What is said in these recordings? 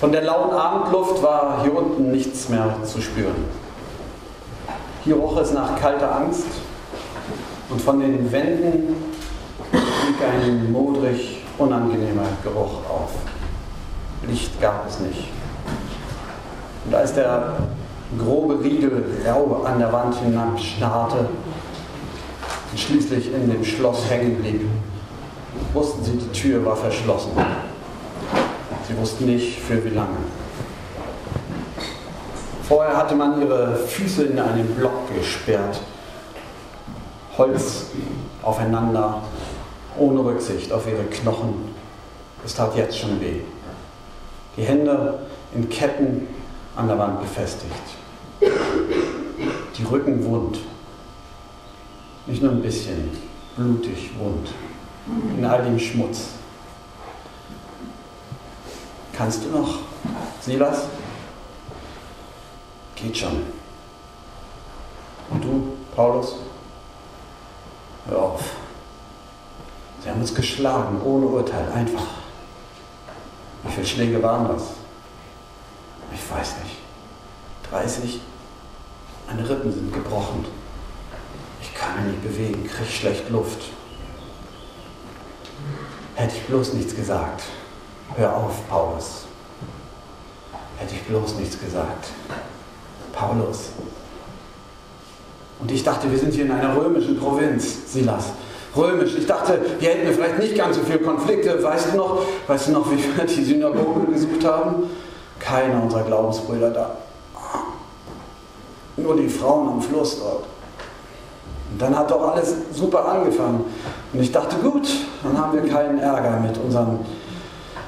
Von der lauen Abendluft war hier unten nichts mehr zu spüren. Hier roch es nach kalter Angst und von den Wänden stieg ein modrig unangenehmer Geruch auf. Licht gab es nicht. Und als der grobe Riegel rau an der Wand hinabstarrte und schließlich in dem Schloss hängen blieb, wussten sie, die Tür war verschlossen. Sie wussten nicht, für wie lange. Vorher hatte man ihre Füße in einen Block gesperrt. Holz aufeinander, ohne Rücksicht auf ihre Knochen. Es tat jetzt schon weh. Die Hände in Ketten an der Wand befestigt. Die Rücken wund. Nicht nur ein bisschen, blutig wund. In all dem Schmutz. Kannst du noch, Silas? Geht schon. Und du, Paulus? Hör auf. Sie haben uns geschlagen, ohne Urteil, einfach. Wie viele Schläge waren das? Ich weiß nicht. 30? Meine Rippen sind gebrochen. Ich kann mich nicht bewegen, krieg schlecht Luft. Hätte ich bloß nichts gesagt. Hör auf, Paulus. Hätte ich bloß nichts gesagt. Paulus. Und ich dachte, wir sind hier in einer römischen Provinz, Silas. Römisch. Ich dachte, wir hätten vielleicht nicht ganz so viele Konflikte. Weißt du noch, weißt du noch, wie wir die Synagoge gesucht haben? Keiner unserer Glaubensbrüder da. Nur die Frauen am Fluss dort. Und dann hat doch alles super angefangen. Und ich dachte, gut, dann haben wir keinen Ärger mit unseren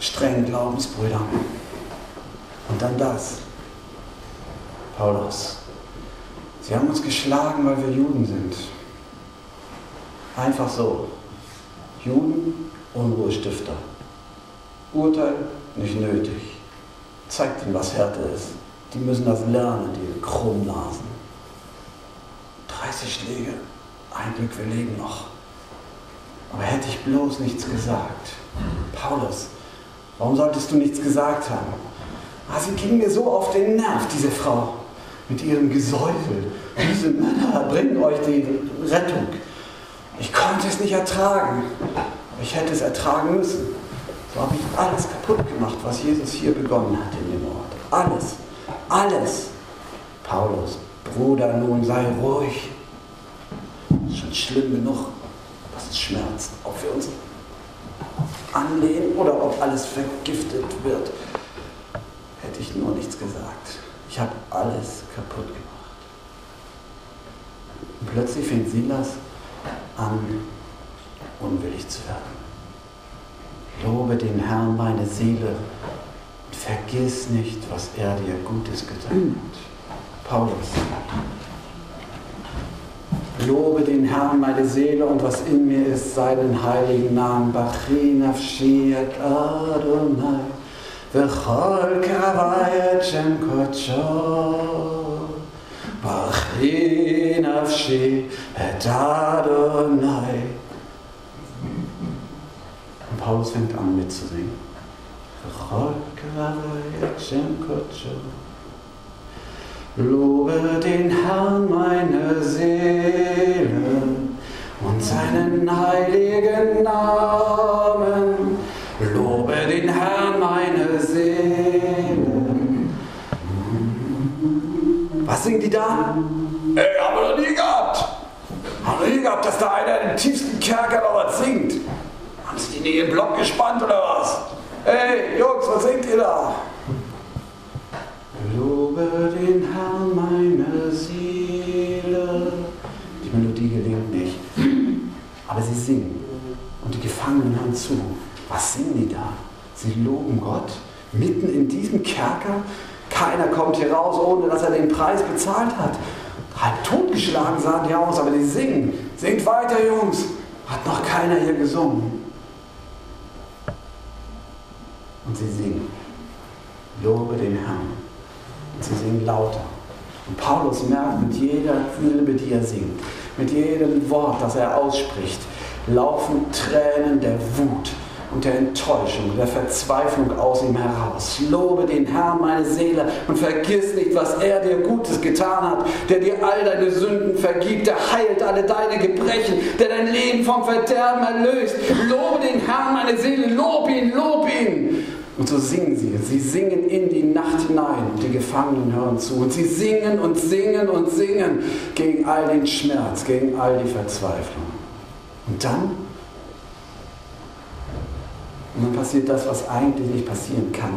strengen Glaubensbrüdern. Und dann das. Paulus, sie haben uns geschlagen, weil wir Juden sind. Einfach so. Juden, Unruhestifter. Urteil nicht nötig. Zeigt ihnen, was Härte ist. Die müssen das lernen, die Krummnasen. 30 Schläge. Ein Glück, wir leben noch. Aber hätte ich bloß nichts gesagt. Paulus, warum solltest du nichts gesagt haben? Ah, sie ging mir so auf den Nerv, diese Frau, mit ihrem Gesäusel. Diese Männer bringen euch die Rettung. Ich konnte es nicht ertragen. Ich hätte es ertragen müssen. So habe ich alles kaputt gemacht, was Jesus hier begonnen hat in dem Ort. Alles. Alles. Paulus, Bruder, nun sei ruhig. Ist schon schlimm genug, was es schmerzt. Ob wir uns anlehnen oder ob alles vergiftet wird. Hätte ich nur nichts gesagt. Ich habe alles kaputt gemacht. Und plötzlich fängt Silas an, unwillig zu werden. Lobe den Herrn meine Seele und vergiss nicht, was er dir Gutes getan hat. Paulus. Lobe den Herrn meine Seele und was in mir ist, seinen heiligen Namen. Bachinafshi et Adonai, v'chol kavai et Shem kodsho. Bachin nafshi et Adonai. Und Paulus fängt an mitzusingen. V'chol kavai et Shem kodsho. Lobe den Herrn meine Seele und seinen heiligen Namen. Lobe den Herrn meine Seele. Was singen die da? Ey, haben wir noch nie gehabt. Haben wir nie gehabt, dass da einer im tiefsten Kerker noch was singt. Haben sie die nie im Block gespannt oder was? Ey, Jungs, was singt ihr da? Lobe den Herrn meine Seele. Die Melodie gelingt nicht. Aber sie singen. Und die Gefangenen hören zu. Was singen die da? Sie loben Gott mitten in diesem Kerker. Keiner kommt hier raus, ohne dass er den Preis bezahlt hat. Halb totgeschlagen sahen die aus, aber die singen. Singt weiter, Jungs. Hat noch keiner hier gesungen. Und sie singen. Lobe den Herrn. Sie singen lauter. Und Paulus merkt mit jeder Silbe, die er singt, mit jedem Wort, das er ausspricht, laufen Tränen der Wut und der Enttäuschung, der Verzweiflung aus ihm heraus. Lobe den Herrn, meine Seele, und vergiss nicht, was er dir Gutes getan hat, der dir all deine Sünden vergibt, der heilt alle deine Gebrechen, der dein Leben vom Verderben erlöst. Lobe den Herrn, meine Seele, lob ihn, lob ihn. Und so singen sie. Sie singen in die Nacht hinein die Gefangenen hören zu. Und sie singen und singen und singen gegen all den Schmerz, gegen all die Verzweiflung. Und dann und dann passiert das, was eigentlich nicht passieren kann.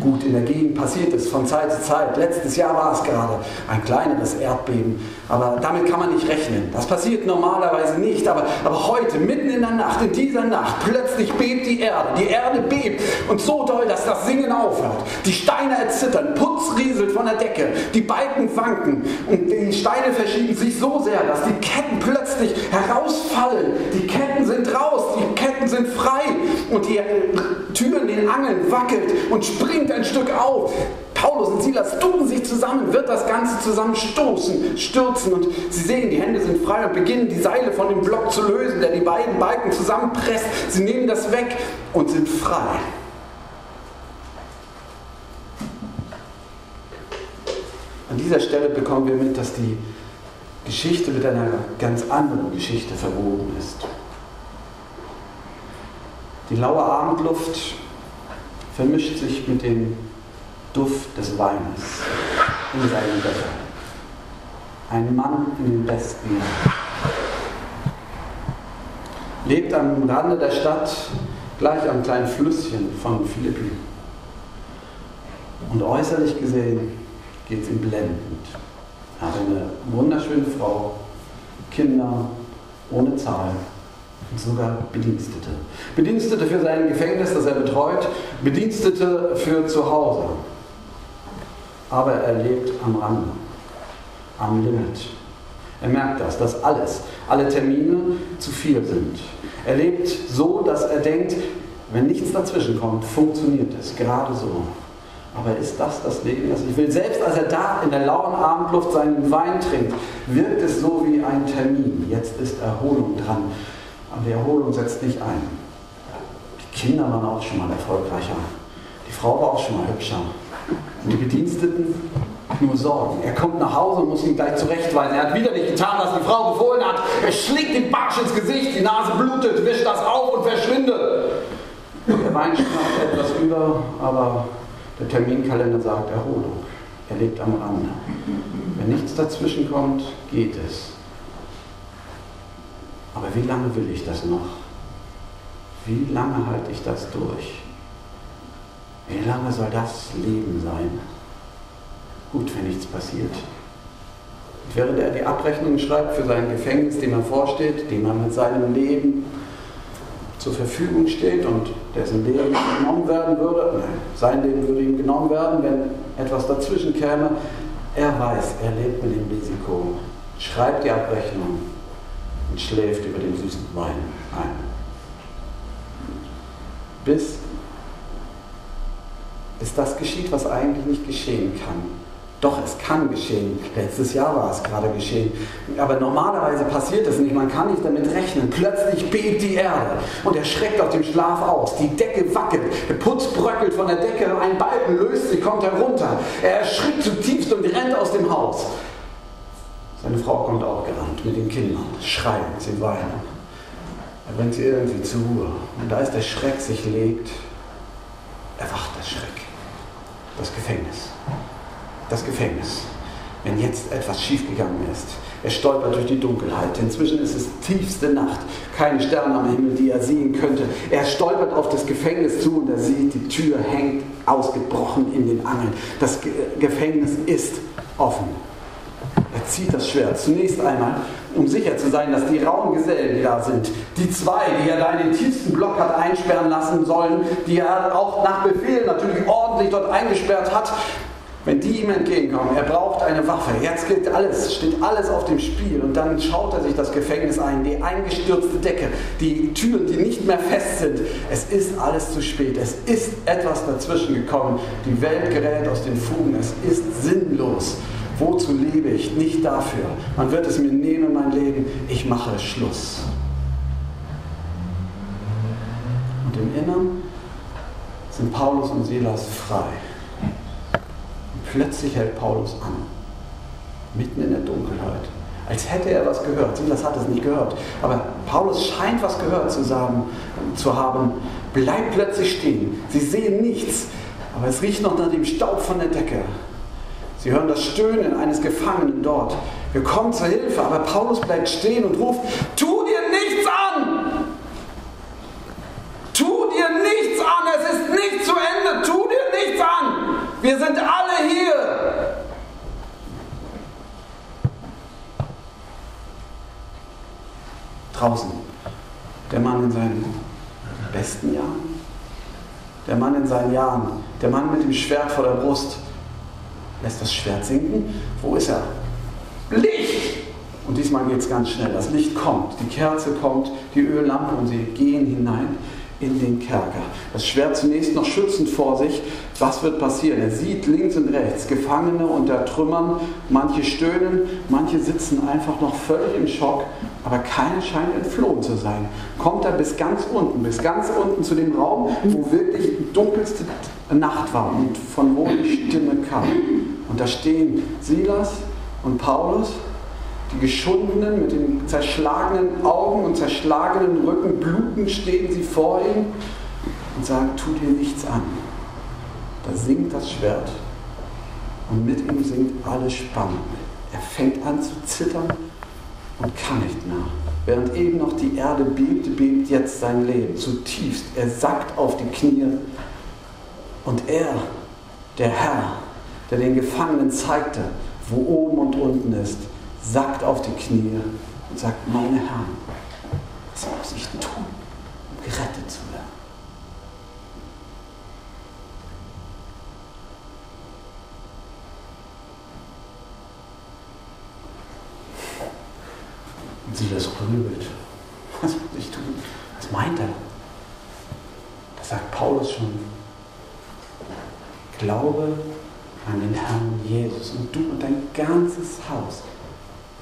Gut, in der Gegend passiert es von Zeit zu Zeit. Letztes Jahr war es gerade ein kleineres Erdbeben, aber damit kann man nicht rechnen. Das passiert normalerweise nicht, aber, aber heute, mitten in der Nacht, in dieser Nacht, plötzlich bebt die Erde. Die Erde bebt und so doll, dass das Singen aufhört. Die Steine erzittern, Putz rieselt von der Decke, die Balken wanken und die Steine verschieben sich so sehr, dass die Ketten plötzlich herausfallen. Die Ketten sind raus, die Ketten sind frei und die Türen den Angeln wackelt und springt ein Stück auf. Paulus und Silas tun sich zusammen, wird das Ganze zusammenstoßen, stürzen und sie sehen, die Hände sind frei und beginnen die Seile von dem Block zu lösen, der die beiden Balken zusammenpresst. Sie nehmen das weg und sind frei. An dieser Stelle bekommen wir mit, dass die Geschichte mit einer ganz anderen Geschichte verwoben ist. Die laue Abendluft vermischt sich mit dem Duft des Weines in seinem Becher. Ein Mann in den besten Jahren. Lebt am Rande der Stadt, gleich am kleinen Flüsschen von Philippi. Und äußerlich gesehen geht es ihm blendend. Er hat eine wunderschöne Frau, Kinder ohne Zahl und sogar Bedienstete. Bedienstete für sein Gefängnis, das er betreut, Bedienstete für zu Hause. Aber er lebt am Rande, am Limit. Er merkt das, dass alles, alle Termine zu viel sind. Er lebt so, dass er denkt, wenn nichts dazwischen kommt, funktioniert es gerade so. Aber ist das das Leben, das ich will? Selbst als er da in der lauen Abendluft seinen Wein trinkt, wirkt es so wie ein Termin. Jetzt ist Erholung dran. Aber die Erholung setzt nicht ein. Die Kinder waren auch schon mal erfolgreicher. Die Frau war auch schon mal hübscher. Und die Bediensteten nur Sorgen. Er kommt nach Hause und muss ihn gleich zurechtweisen. Er hat wieder nicht getan, was die Frau befohlen hat. Er schlägt den Barsch ins Gesicht, die Nase blutet, wischt das auf und verschwindet. Der Wein schnappt etwas über, aber der Terminkalender sagt Erholung. Er lebt am Rande. Wenn nichts dazwischen kommt, geht es. Aber wie lange will ich das noch? Wie lange halte ich das durch? Wie lange soll das Leben sein? Gut, wenn nichts passiert. Während er die Abrechnung schreibt für sein Gefängnis, dem er vorsteht, dem er mit seinem Leben zur Verfügung steht und dessen Leben genommen werden würde, nein, sein Leben würde ihm genommen werden, wenn etwas dazwischen käme, er weiß, er lebt mit dem Risiko, schreibt die Abrechnung, und schläft über den süßen Wein ein. Bis, bis das geschieht, was eigentlich nicht geschehen kann. Doch, es kann geschehen. Letztes Jahr war es gerade geschehen. Aber normalerweise passiert es nicht. Man kann nicht damit rechnen. Plötzlich bebt die Erde und er schreckt aus dem Schlaf aus. Die Decke wackelt. Der Putz bröckelt von der Decke. Ein Balken löst sich, kommt herunter. Er erschrickt zutiefst und rennt aus dem Haus. Seine Frau kommt auch gerannt mit den Kindern, schreien, sie weinen. Er bringt sie irgendwie zur Ruhe. Und als der Schreck sich legt, erwacht der Schreck. Das Gefängnis. Das Gefängnis. Wenn jetzt etwas schiefgegangen ist. Er stolpert durch die Dunkelheit. Inzwischen ist es tiefste Nacht. Keine Sterne am Himmel, die er sehen könnte. Er stolpert auf das Gefängnis zu und er sieht, die Tür hängt ausgebrochen in den Angeln. Das Gefängnis ist offen. Zieht das Schwert zunächst einmal, um sicher zu sein, dass die rauen Gesellen, die da sind, die zwei, die er da in den tiefsten Block hat einsperren lassen sollen, die er auch nach Befehl natürlich ordentlich dort eingesperrt hat, wenn die ihm entgegenkommen, er braucht eine Waffe, jetzt geht alles, steht alles auf dem Spiel. Und dann schaut er sich das Gefängnis ein, die eingestürzte Decke, die Türen, die nicht mehr fest sind. Es ist alles zu spät, es ist etwas dazwischen gekommen, die Welt gerät aus den Fugen, es ist sinnlos. Wozu lebe ich? Nicht dafür. Man wird es mir nehmen, mein Leben. Ich mache Schluss. Und im Innern sind Paulus und Silas frei. Und plötzlich hält Paulus an, mitten in der Dunkelheit, als hätte er was gehört. Silas hat es nicht gehört. Aber Paulus scheint was gehört zu, sagen, zu haben. Bleibt plötzlich stehen. Sie sehen nichts, aber es riecht noch nach dem Staub von der Decke. Sie hören das Stöhnen eines Gefangenen dort. Wir kommen zur Hilfe, aber Paulus bleibt stehen und ruft, tu dir nichts an! Tu dir nichts an, es ist nicht zu Ende, tu dir nichts an! Wir sind alle hier! Draußen, der Mann in seinen besten Jahren, der Mann in seinen Jahren, der Mann mit dem Schwert vor der Brust, lässt das Schwert sinken. Wo ist er? Licht! Und diesmal geht es ganz schnell. Das Licht kommt, die Kerze kommt, die Öllampe und sie gehen hinein in den Kerker. Das Schwert zunächst noch schützend vor sich. Was wird passieren? Er sieht links und rechts Gefangene unter Trümmern. Manche stöhnen, manche sitzen einfach noch völlig im Schock, aber keiner scheint entflohen zu sein. Kommt er bis ganz unten, bis ganz unten zu dem Raum, wo wirklich die dunkelste Nacht war und von wo die Stimme kam. Und da stehen Silas und Paulus die Geschundenen mit den zerschlagenen Augen und zerschlagenen Rücken, blutend stehen sie vor ihm und sagen, tu dir nichts an. Da sinkt das Schwert und mit ihm sinkt alle Spannung. Er fängt an zu zittern und kann nicht mehr. Während eben noch die Erde bebte, bebt jetzt sein Leben zutiefst. Er sackt auf die Knie und er, der Herr, der den Gefangenen zeigte, wo oben und unten ist, sackt auf die Knie und sagt, meine Herren, was muss ich tun, um gerettet zu werden? Und sie das grübelt. Was muss ich tun? Was meint er? Da sagt Paulus schon, glaube an den Herrn Jesus und du und dein ganzes Haus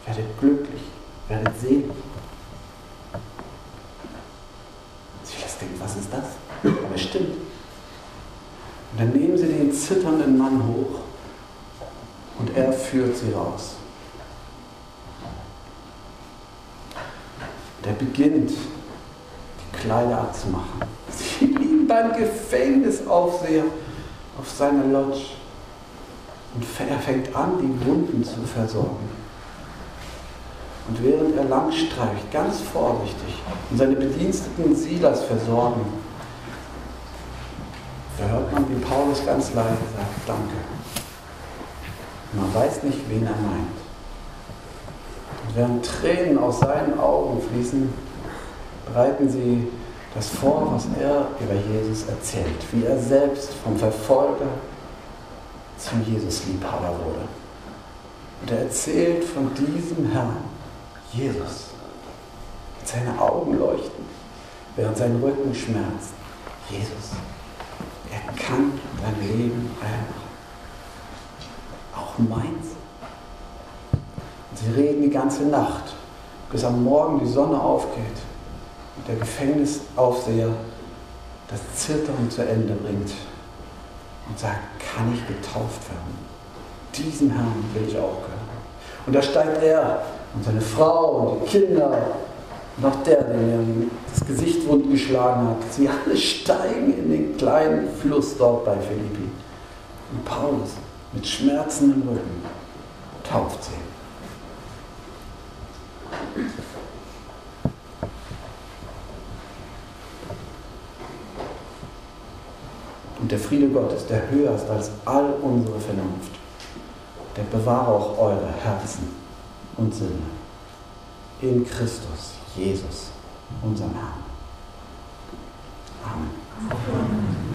werdet glücklich, werdet selig. Silas denkt, was ist das? Aber es stimmt. Und dann nehmen sie den zitternden Mann hoch und er führt sie raus. Und er beginnt, die Kleider abzumachen. Sie liegen beim Gefängnisaufseher auf seiner Lodge. Und er fängt an, die Wunden zu versorgen. Und während er lang streicht, ganz vorsichtig, und seine Bediensteten Silas versorgen, da hört man, wie Paulus ganz leise sagt, danke. Man weiß nicht, wen er meint. Und während Tränen aus seinen Augen fließen, bereiten sie das vor, was er über Jesus erzählt, wie er selbst vom Verfolger zum Jesus-Liebhaber wurde. Und er erzählt von diesem Herrn, Jesus. Und seine Augen leuchten, während sein Rücken schmerzt. Jesus. Er kann dein Leben heilmachen. Auch meins. Und sie reden die ganze Nacht, bis am Morgen die Sonne aufgeht und der Gefängnisaufseher das Zittern zu Ende bringt und sagt, kann ich getauft werden? Diesem Herrn will ich auch gehören. Und da steigt er und seine Frau und die Kinder auch der, der das Gesicht wund geschlagen hat. Sie alle steigen in den kleinen Fluss dort bei Philippi. Und Paulus mit schmerzendem Rücken tauft sie. Der Friede Gottes, der höher ist als all unsere Vernunft, der bewahre auch eure Herzen und Sinne in Christus, Jesus, unserem Herrn.